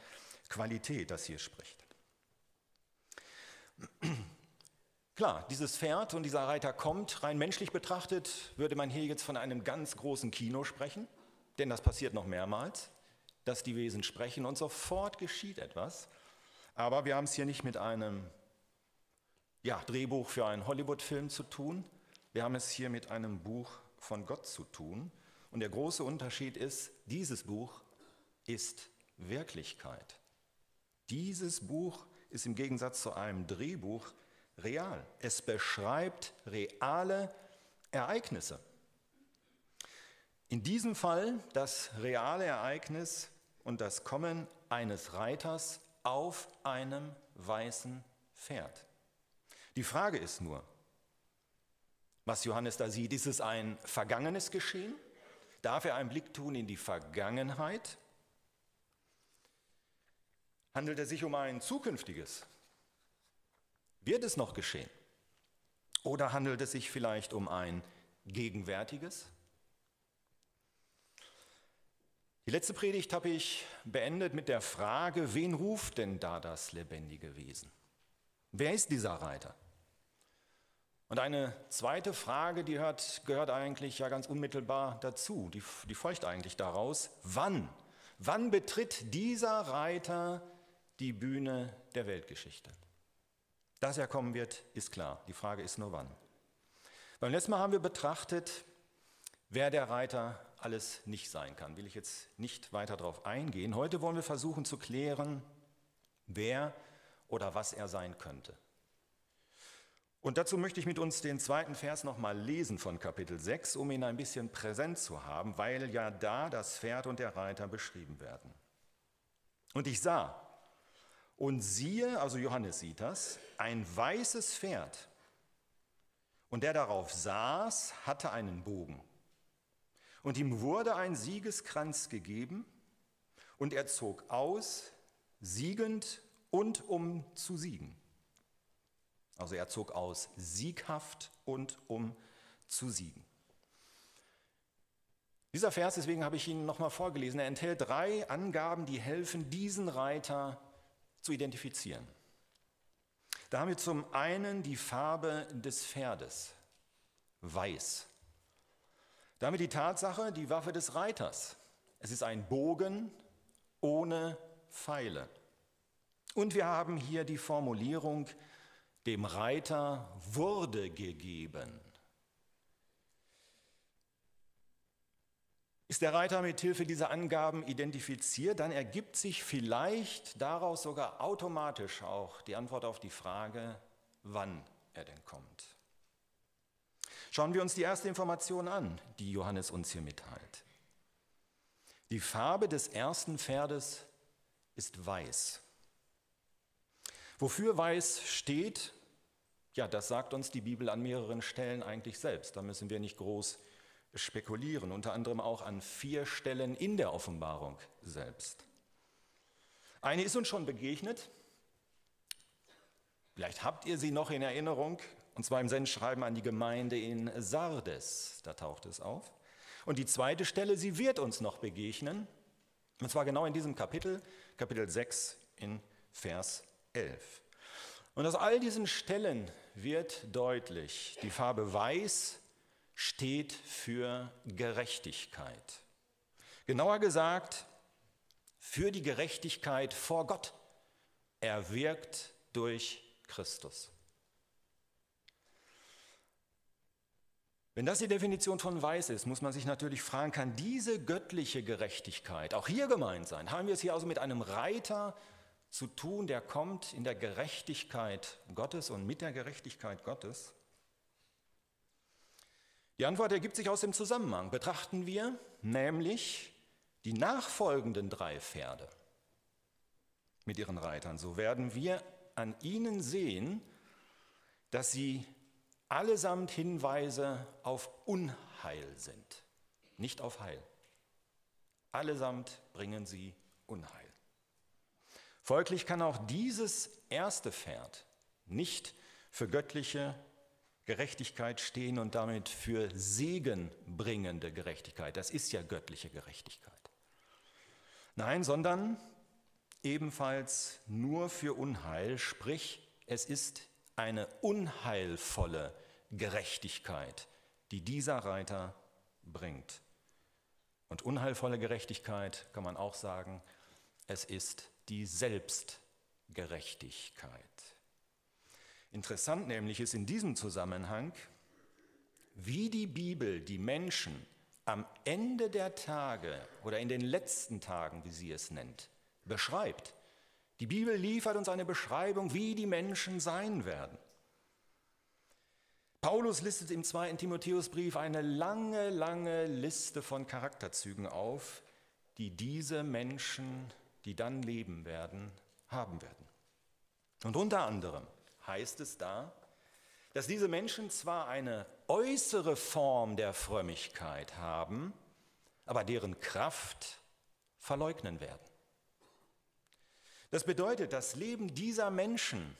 Qualität, das hier spricht. Klar, dieses Pferd und dieser Reiter kommt, rein menschlich betrachtet, würde man hier jetzt von einem ganz großen Kino sprechen, denn das passiert noch mehrmals, dass die Wesen sprechen und sofort geschieht etwas. Aber wir haben es hier nicht mit einem ja, Drehbuch für einen Hollywood-Film zu tun, wir haben es hier mit einem Buch von Gott zu tun. Und der große Unterschied ist, dieses Buch ist Wirklichkeit. Dieses Buch ist im Gegensatz zu einem Drehbuch real. Es beschreibt reale Ereignisse. In diesem Fall das reale Ereignis und das Kommen eines Reiters auf einem weißen Pferd. Die Frage ist nur, was Johannes da sieht. Ist es ein vergangenes Geschehen? Darf er einen Blick tun in die Vergangenheit? Handelt es sich um ein zukünftiges? Wird es noch geschehen? Oder handelt es sich vielleicht um ein gegenwärtiges? Die letzte Predigt habe ich beendet mit der Frage, wen ruft denn da das lebendige Wesen? Wer ist dieser Reiter? Und eine zweite Frage, die hört, gehört eigentlich ja ganz unmittelbar dazu, die, die folgt eigentlich daraus. Wann? Wann betritt dieser Reiter die Bühne der Weltgeschichte? Dass er kommen wird, ist klar. Die Frage ist nur wann. Beim letzten Mal haben wir betrachtet, wer der Reiter alles nicht sein kann. Will ich jetzt nicht weiter darauf eingehen. Heute wollen wir versuchen zu klären, wer oder was er sein könnte. Und dazu möchte ich mit uns den zweiten Vers nochmal lesen von Kapitel 6, um ihn ein bisschen präsent zu haben, weil ja da das Pferd und der Reiter beschrieben werden. Und ich sah, und siehe, also Johannes sieht das, ein weißes Pferd. Und der darauf saß, hatte einen Bogen. Und ihm wurde ein Siegeskranz gegeben und er zog aus, siegend und um zu siegen. Also er zog aus sieghaft und um zu siegen. Dieser Vers, deswegen habe ich ihn nochmal vorgelesen, er enthält drei Angaben, die helfen, diesen Reiter zu identifizieren. Da haben wir zum einen die Farbe des Pferdes, weiß. Damit die Tatsache, die Waffe des Reiters. Es ist ein Bogen ohne Pfeile. Und wir haben hier die Formulierung, dem Reiter wurde gegeben. Ist der Reiter mit Hilfe dieser Angaben identifiziert, dann ergibt sich vielleicht daraus sogar automatisch auch die Antwort auf die Frage, wann er denn kommt. Schauen wir uns die erste Information an, die Johannes uns hier mitteilt. Die Farbe des ersten Pferdes ist weiß. Wofür weiß steht, ja, das sagt uns die Bibel an mehreren Stellen eigentlich selbst. Da müssen wir nicht groß spekulieren, unter anderem auch an vier Stellen in der Offenbarung selbst. Eine ist uns schon begegnet, vielleicht habt ihr sie noch in Erinnerung, und zwar im Sendschreiben an die Gemeinde in Sardes, da taucht es auf. Und die zweite Stelle, sie wird uns noch begegnen, und zwar genau in diesem Kapitel, Kapitel 6 in Vers 11. Und aus all diesen Stellen wird deutlich, die Farbe Weiß steht für Gerechtigkeit. Genauer gesagt, für die Gerechtigkeit vor Gott. Er wirkt durch Christus. Wenn das die Definition von Weiß ist, muss man sich natürlich fragen, kann diese göttliche Gerechtigkeit auch hier gemeint sein? Haben wir es hier also mit einem Reiter zu tun, der kommt in der Gerechtigkeit Gottes und mit der Gerechtigkeit Gottes? Die Antwort ergibt sich aus dem Zusammenhang. Betrachten wir nämlich die nachfolgenden drei Pferde mit ihren Reitern. So werden wir an ihnen sehen, dass sie allesamt Hinweise auf Unheil sind, nicht auf Heil. Allesamt bringen sie Unheil. Folglich kann auch dieses erste Pferd nicht für göttliche Gerechtigkeit stehen und damit für segenbringende Gerechtigkeit. Das ist ja göttliche Gerechtigkeit. Nein, sondern ebenfalls nur für Unheil, sprich es ist eine unheilvolle Gerechtigkeit, die dieser Reiter bringt. Und unheilvolle Gerechtigkeit kann man auch sagen, es ist die Selbstgerechtigkeit. Interessant nämlich ist in diesem Zusammenhang, wie die Bibel die Menschen am Ende der Tage oder in den letzten Tagen, wie sie es nennt, beschreibt. Die Bibel liefert uns eine Beschreibung, wie die Menschen sein werden. Paulus listet im zweiten Timotheusbrief eine lange, lange Liste von Charakterzügen auf, die diese Menschen, die dann leben werden, haben werden. Und unter anderem heißt es da, dass diese Menschen zwar eine äußere Form der Frömmigkeit haben, aber deren Kraft verleugnen werden. Das bedeutet, das Leben dieser Menschen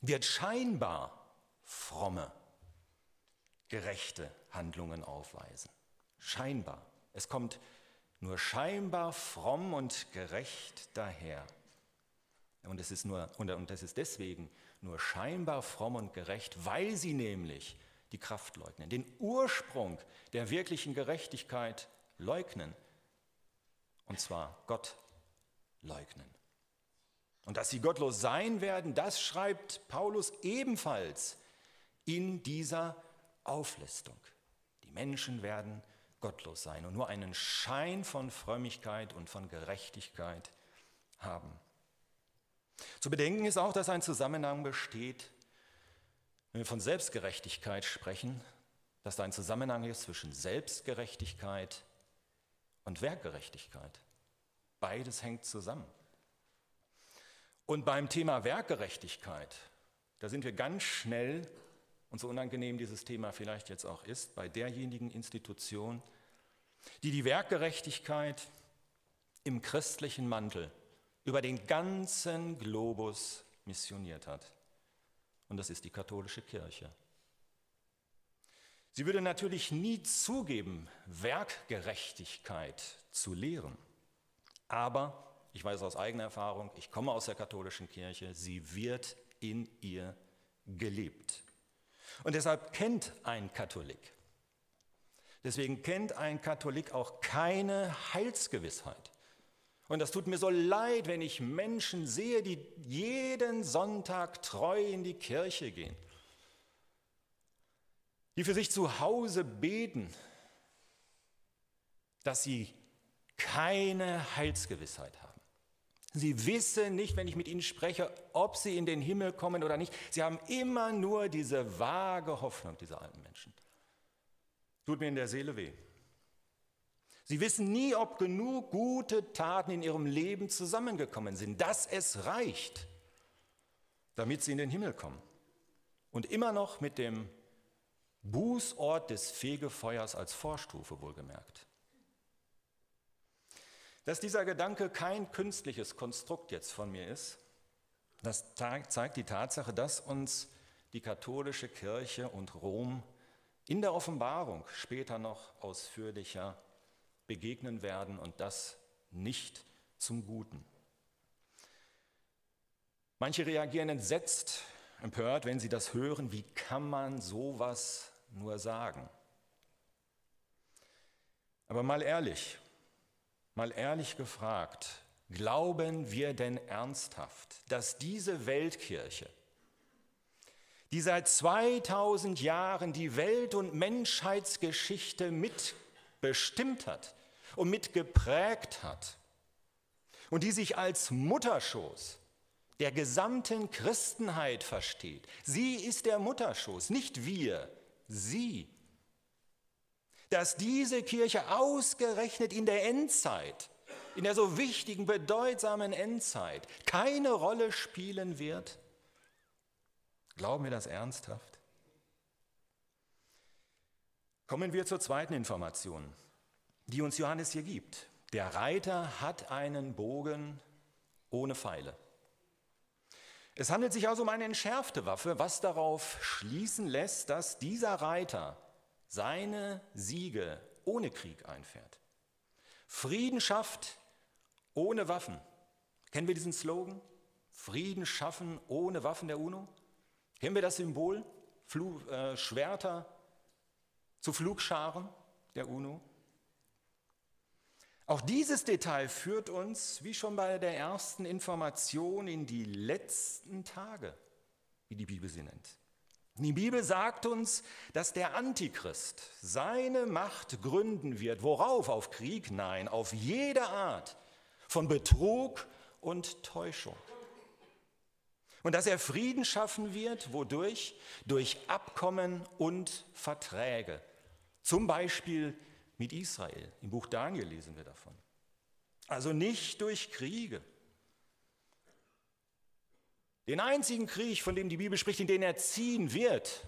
wird scheinbar fromme, gerechte Handlungen aufweisen. Scheinbar. Es kommt nur scheinbar fromm und gerecht daher. Und es ist, nur, und es ist deswegen nur scheinbar fromm und gerecht, weil sie nämlich die Kraft leugnen, den Ursprung der wirklichen Gerechtigkeit leugnen, und zwar Gott leugnen. Und dass sie gottlos sein werden, das schreibt Paulus ebenfalls in dieser Auflistung. Die Menschen werden gottlos sein und nur einen Schein von Frömmigkeit und von Gerechtigkeit haben. Zu bedenken ist auch, dass ein Zusammenhang besteht, wenn wir von Selbstgerechtigkeit sprechen, dass da ein Zusammenhang ist zwischen Selbstgerechtigkeit und Werkgerechtigkeit. Beides hängt zusammen. Und beim Thema Werkgerechtigkeit, da sind wir ganz schnell, und so unangenehm dieses Thema vielleicht jetzt auch ist, bei derjenigen Institution, die die Werkgerechtigkeit im christlichen Mantel über den ganzen Globus missioniert hat. Und das ist die katholische Kirche. Sie würde natürlich nie zugeben, Werkgerechtigkeit zu lehren. Aber, ich weiß aus eigener Erfahrung, ich komme aus der katholischen Kirche, sie wird in ihr gelebt. Und deshalb kennt ein Katholik, deswegen kennt ein Katholik auch keine Heilsgewissheit. Und das tut mir so leid, wenn ich Menschen sehe, die jeden Sonntag treu in die Kirche gehen, die für sich zu Hause beten, dass sie keine Heilsgewissheit haben. Sie wissen nicht, wenn ich mit ihnen spreche, ob sie in den Himmel kommen oder nicht. Sie haben immer nur diese vage Hoffnung, diese alten Menschen. Tut mir in der Seele weh. Sie wissen nie, ob genug gute Taten in ihrem Leben zusammengekommen sind, dass es reicht, damit sie in den Himmel kommen. Und immer noch mit dem Bußort des Fegefeuers als Vorstufe wohlgemerkt. Dass dieser Gedanke kein künstliches Konstrukt jetzt von mir ist, das zeigt die Tatsache, dass uns die katholische Kirche und Rom in der Offenbarung später noch ausführlicher begegnen werden und das nicht zum Guten. Manche reagieren entsetzt, empört, wenn sie das hören. Wie kann man sowas nur sagen? Aber mal ehrlich, Mal ehrlich gefragt, glauben wir denn ernsthaft, dass diese Weltkirche, die seit 2000 Jahren die Welt- und Menschheitsgeschichte mitbestimmt hat und mitgeprägt hat und die sich als Mutterschoß der gesamten Christenheit versteht, sie ist der Mutterschoß, nicht wir, sie dass diese Kirche ausgerechnet in der Endzeit, in der so wichtigen, bedeutsamen Endzeit, keine Rolle spielen wird? Glauben wir das ernsthaft? Kommen wir zur zweiten Information, die uns Johannes hier gibt. Der Reiter hat einen Bogen ohne Pfeile. Es handelt sich also um eine entschärfte Waffe, was darauf schließen lässt, dass dieser Reiter seine Siege ohne Krieg einfährt. Frieden schafft ohne Waffen. Kennen wir diesen Slogan? Frieden schaffen ohne Waffen der UNO? Kennen wir das Symbol? Flu äh, Schwerter zu Flugscharen der UNO? Auch dieses Detail führt uns, wie schon bei der ersten Information, in die letzten Tage, wie die Bibel sie nennt. Die Bibel sagt uns, dass der Antichrist seine Macht gründen wird. Worauf? Auf Krieg? Nein, auf jede Art von Betrug und Täuschung. Und dass er Frieden schaffen wird, wodurch? Durch Abkommen und Verträge. Zum Beispiel mit Israel. Im Buch Daniel lesen wir davon. Also nicht durch Kriege. Den einzigen Krieg, von dem die Bibel spricht, in den er ziehen wird.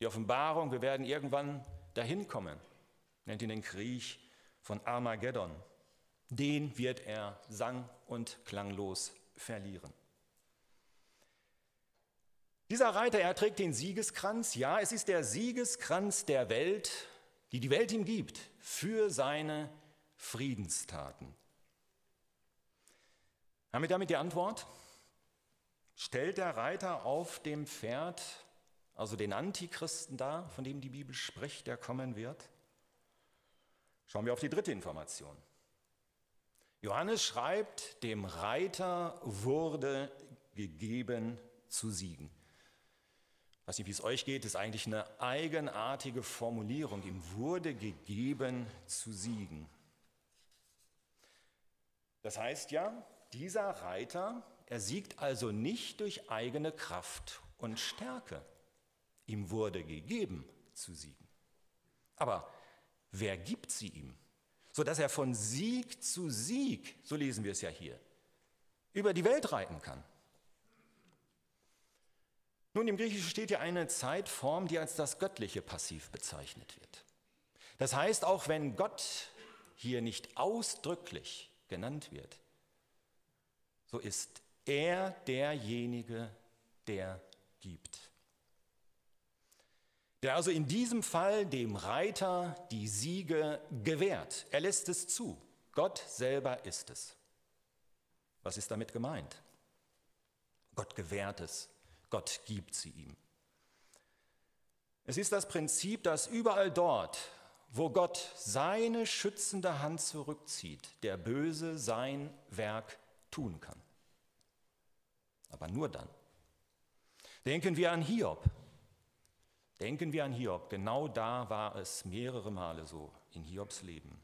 Die Offenbarung, wir werden irgendwann dahin kommen, nennt ihn den Krieg von Armageddon. Den wird er sang- und klanglos verlieren. Dieser Reiter, er trägt den Siegeskranz. Ja, es ist der Siegeskranz der Welt, die die Welt ihm gibt, für seine Friedenstaten. Haben wir damit die Antwort? Stellt der Reiter auf dem Pferd also den Antichristen dar, von dem die Bibel spricht, der kommen wird? Schauen wir auf die dritte Information. Johannes schreibt, dem Reiter wurde gegeben zu siegen. Ich weiß nicht, wie es euch geht, ist eigentlich eine eigenartige Formulierung. Ihm wurde gegeben zu siegen. Das heißt ja, dieser Reiter, er siegt also nicht durch eigene Kraft und Stärke. Ihm wurde gegeben zu siegen. Aber wer gibt sie ihm? Sodass er von Sieg zu Sieg, so lesen wir es ja hier, über die Welt reiten kann. Nun, im Griechischen steht ja eine Zeitform, die als das göttliche Passiv bezeichnet wird. Das heißt, auch wenn Gott hier nicht ausdrücklich genannt wird, so ist er derjenige, der gibt. Der also in diesem Fall dem Reiter die Siege gewährt. Er lässt es zu. Gott selber ist es. Was ist damit gemeint? Gott gewährt es. Gott gibt sie ihm. Es ist das Prinzip, dass überall dort, wo Gott seine schützende Hand zurückzieht, der Böse sein Werk tun kann. Aber nur dann. Denken wir an Hiob. Denken wir an Hiob. Genau da war es mehrere Male so in Hiobs Leben.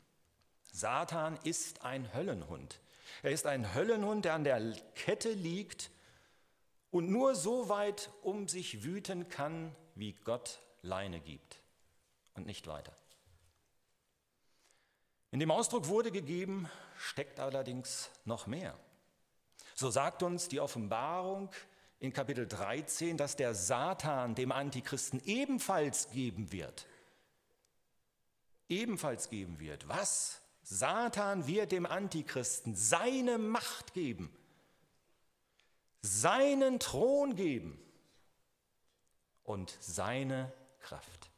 Satan ist ein Höllenhund. Er ist ein Höllenhund, der an der Kette liegt und nur so weit um sich wüten kann, wie Gott Leine gibt und nicht weiter. In dem Ausdruck wurde gegeben, steckt allerdings noch mehr. So sagt uns die Offenbarung in Kapitel 13, dass der Satan dem Antichristen ebenfalls geben wird. Ebenfalls geben wird. Was? Satan wird dem Antichristen seine Macht geben, seinen Thron geben und seine Kraft.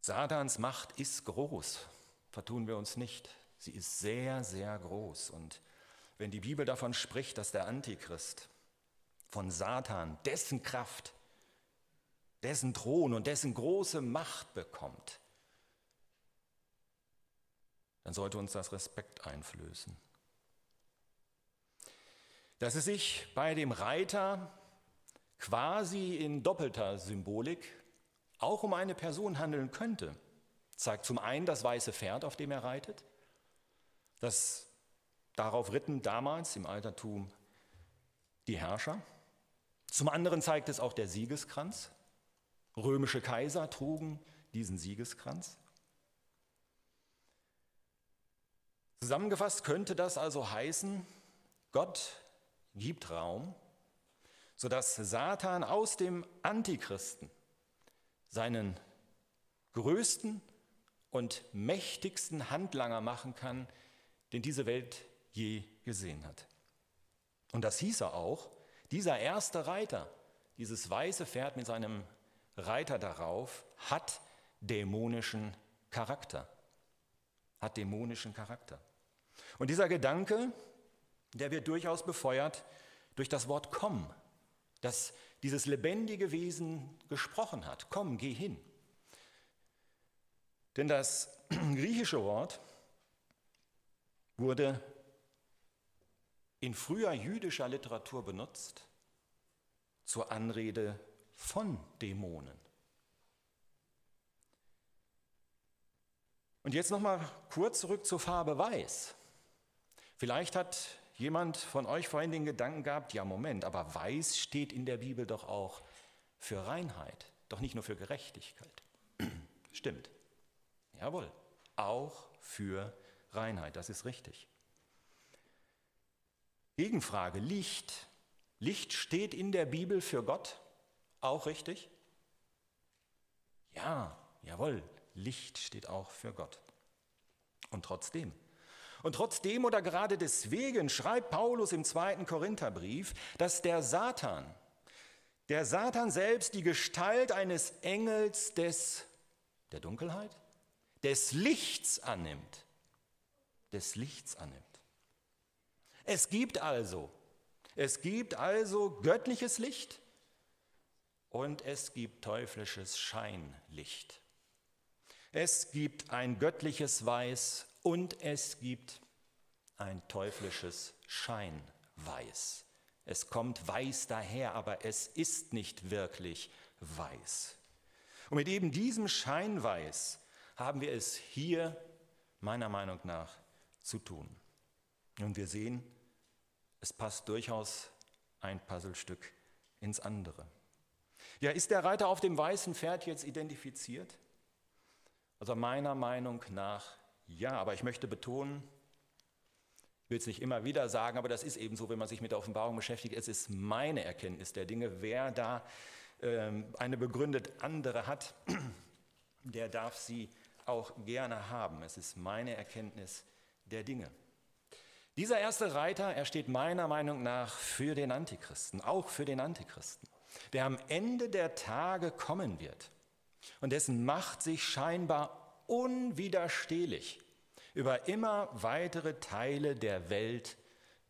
Satans Macht ist groß, vertun wir uns nicht. Sie ist sehr, sehr groß und wenn die Bibel davon spricht, dass der Antichrist von Satan dessen Kraft, dessen Thron und dessen große Macht bekommt, dann sollte uns das Respekt einflößen. Dass es sich bei dem Reiter quasi in doppelter Symbolik auch um eine Person handeln könnte, zeigt zum einen das weiße Pferd, auf dem er reitet, das Darauf ritten damals im Altertum die Herrscher. Zum anderen zeigt es auch der Siegeskranz. Römische Kaiser trugen diesen Siegeskranz. Zusammengefasst könnte das also heißen, Gott gibt Raum, sodass Satan aus dem Antichristen seinen größten und mächtigsten Handlanger machen kann, den diese Welt je gesehen hat. Und das hieß er auch, dieser erste Reiter, dieses weiße Pferd mit seinem Reiter darauf, hat dämonischen Charakter. Hat dämonischen Charakter. Und dieser Gedanke, der wird durchaus befeuert durch das Wort komm, das dieses lebendige Wesen gesprochen hat. Komm, geh hin. Denn das griechische Wort wurde in früher jüdischer Literatur benutzt zur Anrede von Dämonen. Und jetzt noch mal kurz zurück zur Farbe Weiß. Vielleicht hat jemand von euch vorhin den Gedanken gehabt, ja Moment, aber Weiß steht in der Bibel doch auch für Reinheit, doch nicht nur für Gerechtigkeit. Stimmt. Jawohl, auch für Reinheit, das ist richtig. Gegenfrage, Licht. Licht steht in der Bibel für Gott, auch richtig? Ja, jawohl, Licht steht auch für Gott. Und trotzdem, und trotzdem oder gerade deswegen schreibt Paulus im zweiten Korintherbrief, dass der Satan, der Satan selbst die Gestalt eines Engels des, der Dunkelheit, des Lichts annimmt, des Lichts annimmt. Es gibt also, es gibt also göttliches Licht und es gibt teuflisches Scheinlicht. Es gibt ein göttliches Weiß und es gibt ein teuflisches Scheinweiß. Es kommt weiß daher, aber es ist nicht wirklich weiß. Und mit eben diesem Scheinweiß haben wir es hier meiner Meinung nach zu tun. Und wir sehen, es passt durchaus ein Puzzlestück ins andere. Ja, ist der Reiter auf dem weißen Pferd jetzt identifiziert? Also meiner Meinung nach ja, aber ich möchte betonen, ich will es nicht immer wieder sagen, aber das ist eben so, wenn man sich mit der Offenbarung beschäftigt, es ist meine Erkenntnis der Dinge. Wer da ähm, eine begründet andere hat, der darf sie auch gerne haben. Es ist meine Erkenntnis der Dinge. Dieser erste Reiter, er steht meiner Meinung nach für den Antichristen, auch für den Antichristen, der am Ende der Tage kommen wird und dessen Macht sich scheinbar unwiderstehlich über immer weitere Teile der Welt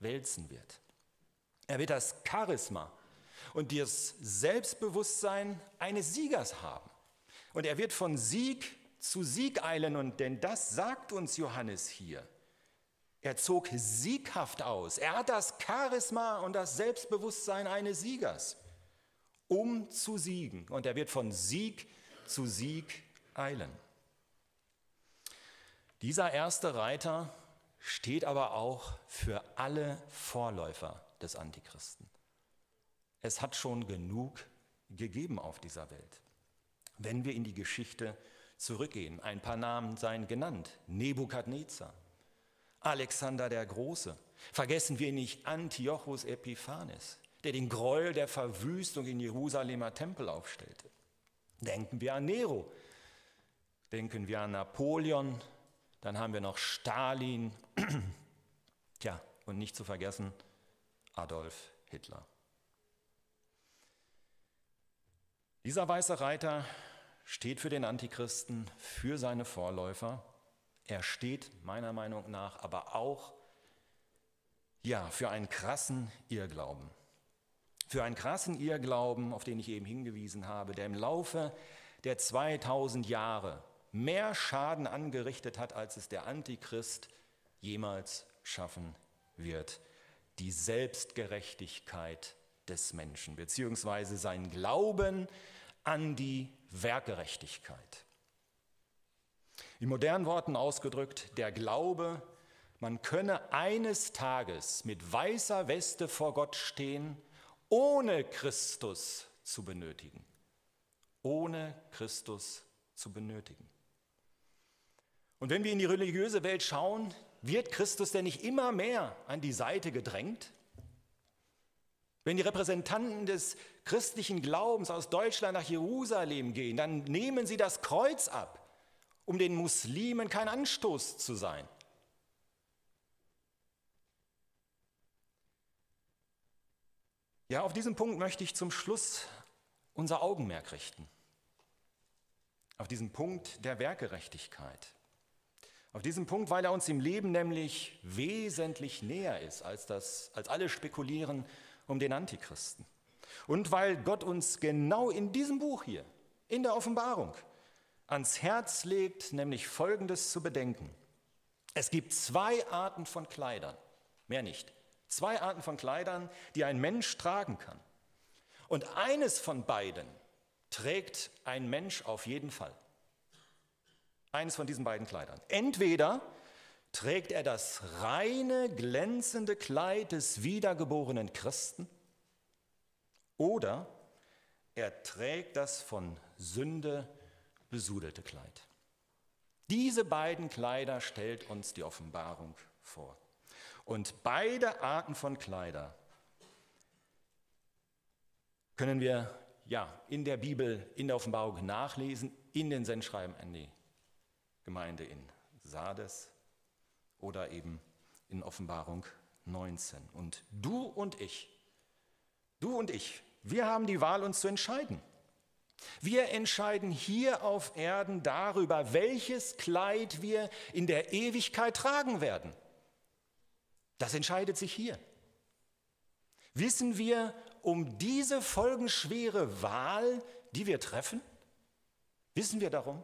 wälzen wird. Er wird das Charisma und das Selbstbewusstsein eines Siegers haben. Und er wird von Sieg zu Sieg eilen, und denn das sagt uns Johannes hier. Er zog sieghaft aus. Er hat das Charisma und das Selbstbewusstsein eines Siegers, um zu siegen. Und er wird von Sieg zu Sieg eilen. Dieser erste Reiter steht aber auch für alle Vorläufer des Antichristen. Es hat schon genug gegeben auf dieser Welt. Wenn wir in die Geschichte zurückgehen, ein paar Namen seien genannt. Nebukadnezar, Alexander der Große. Vergessen wir nicht Antiochus Epiphanes, der den Gräuel der Verwüstung in Jerusalemer Tempel aufstellte. Denken wir an Nero, denken wir an Napoleon, dann haben wir noch Stalin, tja, und nicht zu vergessen Adolf Hitler. Dieser weiße Reiter steht für den Antichristen, für seine Vorläufer. Er steht meiner Meinung nach aber auch ja, für einen krassen Irrglauben. Für einen krassen Irrglauben, auf den ich eben hingewiesen habe, der im Laufe der 2000 Jahre mehr Schaden angerichtet hat, als es der Antichrist jemals schaffen wird. Die Selbstgerechtigkeit des Menschen, beziehungsweise sein Glauben an die Werkgerechtigkeit. In modernen Worten ausgedrückt, der Glaube, man könne eines Tages mit weißer Weste vor Gott stehen, ohne Christus zu benötigen. Ohne Christus zu benötigen. Und wenn wir in die religiöse Welt schauen, wird Christus denn nicht immer mehr an die Seite gedrängt? Wenn die Repräsentanten des christlichen Glaubens aus Deutschland nach Jerusalem gehen, dann nehmen sie das Kreuz ab, um den Muslimen kein Anstoß zu sein. Ja, auf diesen Punkt möchte ich zum Schluss unser Augenmerk richten. Auf diesen Punkt der Werkgerechtigkeit. Auf diesem Punkt, weil er uns im Leben nämlich wesentlich näher ist, als, das, als alle spekulieren um den Antichristen. Und weil Gott uns genau in diesem Buch hier, in der Offenbarung, ans Herz legt, nämlich Folgendes zu bedenken. Es gibt zwei Arten von Kleidern, mehr nicht. Zwei Arten von Kleidern, die ein Mensch tragen kann. Und eines von beiden trägt ein Mensch auf jeden Fall. Eines von diesen beiden Kleidern. Entweder trägt er das reine, glänzende Kleid des wiedergeborenen Christen oder er trägt das von Sünde besudelte Kleid. Diese beiden Kleider stellt uns die Offenbarung vor. Und beide Arten von Kleider können wir ja in der Bibel, in der Offenbarung nachlesen, in den Sendschreiben an die Gemeinde in Sardes oder eben in Offenbarung 19. Und du und ich, du und ich, wir haben die Wahl, uns zu entscheiden. Wir entscheiden hier auf Erden darüber, welches Kleid wir in der Ewigkeit tragen werden. Das entscheidet sich hier. Wissen wir um diese folgenschwere Wahl, die wir treffen? Wissen wir darum?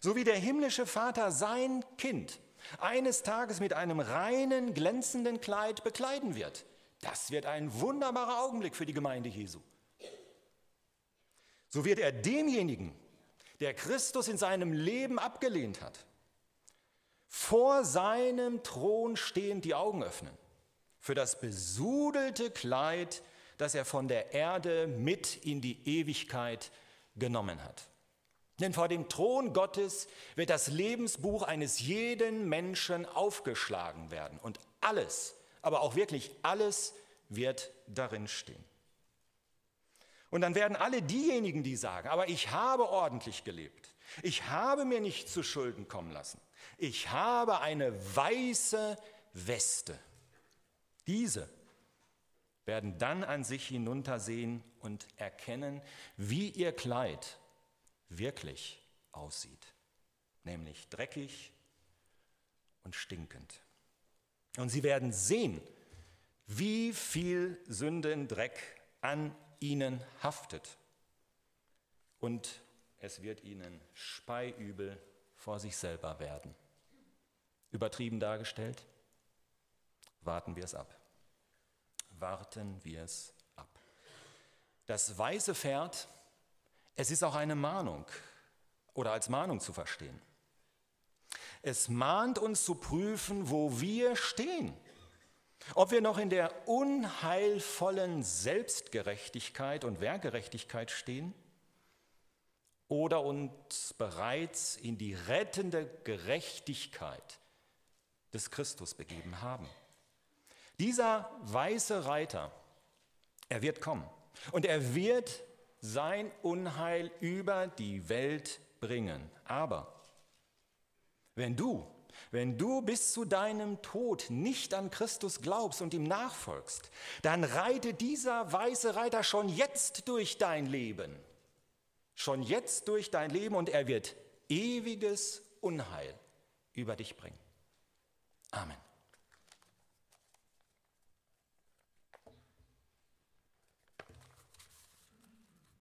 So wie der himmlische Vater sein Kind eines Tages mit einem reinen, glänzenden Kleid bekleiden wird. Das wird ein wunderbarer Augenblick für die Gemeinde Jesu. So wird er demjenigen, der Christus in seinem Leben abgelehnt hat, vor seinem Thron stehend die Augen öffnen für das besudelte Kleid, das er von der Erde mit in die Ewigkeit genommen hat. Denn vor dem Thron Gottes wird das Lebensbuch eines jeden Menschen aufgeschlagen werden. Und alles, aber auch wirklich alles wird darin stehen. Und dann werden alle diejenigen, die sagen, aber ich habe ordentlich gelebt, ich habe mir nicht zu Schulden kommen lassen, ich habe eine weiße Weste. Diese werden dann an sich hinuntersehen und erkennen, wie ihr Kleid wirklich aussieht, nämlich dreckig und stinkend. Und sie werden sehen, wie viel Sündendreck an ihnen haftet. Und es wird ihnen speiübel vor sich selber werden. Übertrieben dargestellt? Warten wir es ab. Warten wir es ab. Das weiße Pferd, es ist auch eine Mahnung oder als Mahnung zu verstehen. Es mahnt uns zu prüfen, wo wir stehen. Ob wir noch in der unheilvollen Selbstgerechtigkeit und Werkgerechtigkeit stehen oder uns bereits in die rettende Gerechtigkeit des Christus begeben haben. Dieser weiße Reiter, er wird kommen und er wird sein Unheil über die Welt bringen. Aber wenn du, wenn du bis zu deinem Tod nicht an Christus glaubst und ihm nachfolgst, dann reite dieser weiße Reiter schon jetzt durch dein Leben. Schon jetzt durch dein Leben und er wird ewiges Unheil über dich bringen. Amen.